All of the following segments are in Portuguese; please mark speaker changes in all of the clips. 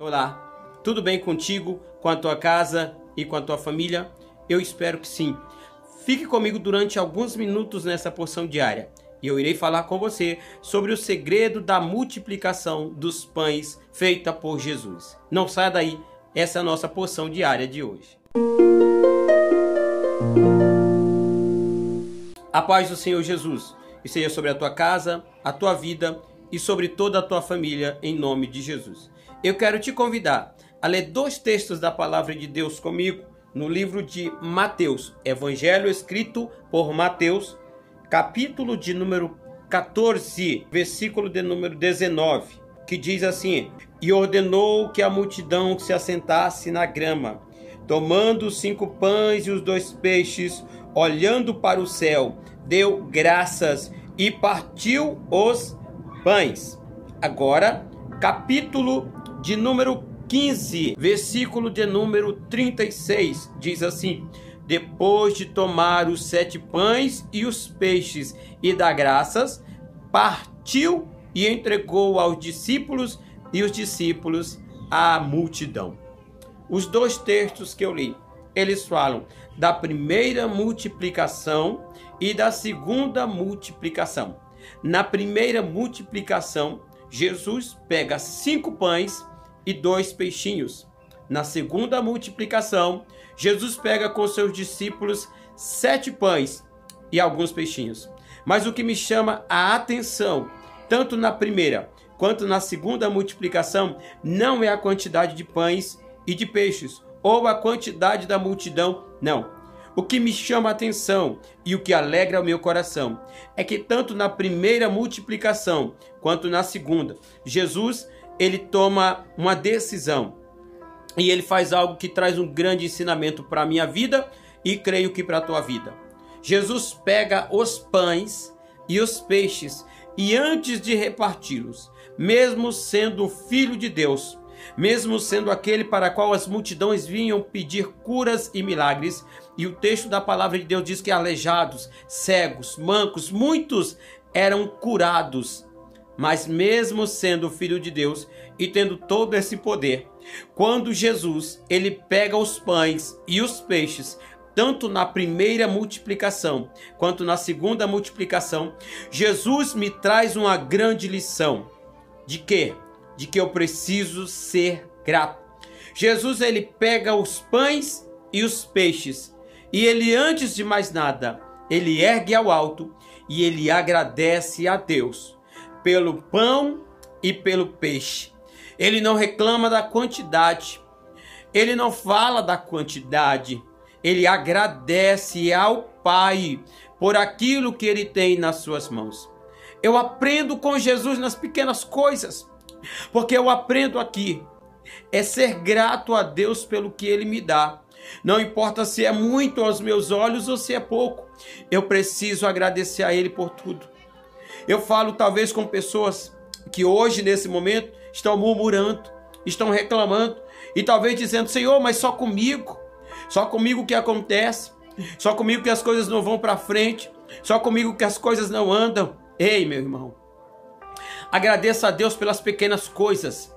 Speaker 1: Olá, tudo bem contigo, com a tua casa e com a tua família? Eu espero que sim. Fique comigo durante alguns minutos nessa porção diária e eu irei falar com você sobre o segredo da multiplicação dos pães feita por Jesus. Não saia daí, essa é a nossa porção diária de hoje. A paz do Senhor Jesus esteja sobre a tua casa, a tua vida e sobre toda a tua família, em nome de Jesus. Eu quero te convidar a ler dois textos da palavra de Deus comigo no livro de Mateus, Evangelho escrito por Mateus, capítulo de número 14, versículo de número 19, que diz assim: E ordenou que a multidão se assentasse na grama, tomando os cinco pães e os dois peixes, olhando para o céu, deu graças e partiu os pães. Agora, capítulo de número 15, versículo de número 36, diz assim: Depois de tomar os sete pães e os peixes e dar graças, partiu e entregou aos discípulos e os discípulos à multidão. Os dois textos que eu li, eles falam da primeira multiplicação e da segunda multiplicação. Na primeira multiplicação, Jesus pega cinco pães e dois peixinhos. Na segunda multiplicação, Jesus pega com seus discípulos sete pães e alguns peixinhos. Mas o que me chama a atenção, tanto na primeira quanto na segunda multiplicação, não é a quantidade de pães e de peixes, ou a quantidade da multidão, não. O que me chama a atenção e o que alegra o meu coração é que tanto na primeira multiplicação quanto na segunda, Jesus ele toma uma decisão e ele faz algo que traz um grande ensinamento para a minha vida e creio que para a tua vida. Jesus pega os pães e os peixes e antes de reparti-los, mesmo sendo filho de Deus, mesmo sendo aquele para qual as multidões vinham pedir curas e milagres, e o texto da palavra de Deus diz que aleijados, cegos, mancos, muitos eram curados mas mesmo sendo filho de Deus e tendo todo esse poder, quando Jesus ele pega os pães e os peixes, tanto na primeira multiplicação quanto na segunda multiplicação, Jesus me traz uma grande lição. De quê? De que eu preciso ser grato. Jesus ele pega os pães e os peixes e ele antes de mais nada, ele ergue ao alto e ele agradece a Deus pelo pão e pelo peixe. Ele não reclama da quantidade. Ele não fala da quantidade. Ele agradece ao Pai por aquilo que ele tem nas suas mãos. Eu aprendo com Jesus nas pequenas coisas, porque eu aprendo aqui é ser grato a Deus pelo que ele me dá. Não importa se é muito aos meus olhos ou se é pouco, eu preciso agradecer a ele por tudo. Eu falo talvez com pessoas que hoje, nesse momento, estão murmurando, estão reclamando e talvez dizendo: Senhor, mas só comigo, só comigo que acontece, só comigo que as coisas não vão para frente, só comigo que as coisas não andam. Ei, meu irmão, agradeça a Deus pelas pequenas coisas,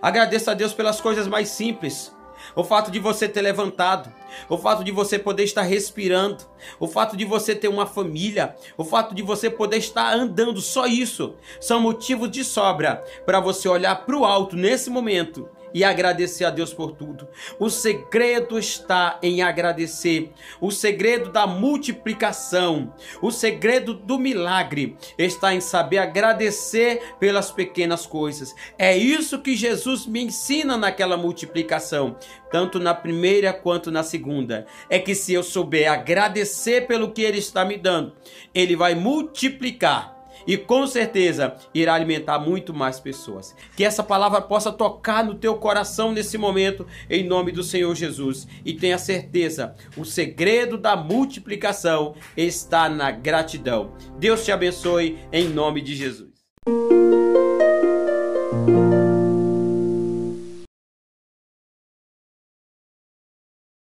Speaker 1: agradeça a Deus pelas coisas mais simples. O fato de você ter levantado, o fato de você poder estar respirando, o fato de você ter uma família, o fato de você poder estar andando, só isso são motivos de sobra para você olhar para o alto nesse momento e agradecer a Deus por tudo. O segredo está em agradecer. O segredo da multiplicação, o segredo do milagre está em saber agradecer pelas pequenas coisas. É isso que Jesus me ensina naquela multiplicação, tanto na primeira quanto na segunda. É que se eu souber agradecer pelo que ele está me dando, ele vai multiplicar e com certeza irá alimentar muito mais pessoas. Que essa palavra possa tocar no teu coração nesse momento, em nome do Senhor Jesus. E tenha certeza, o segredo da multiplicação está na gratidão. Deus te abençoe em nome de Jesus.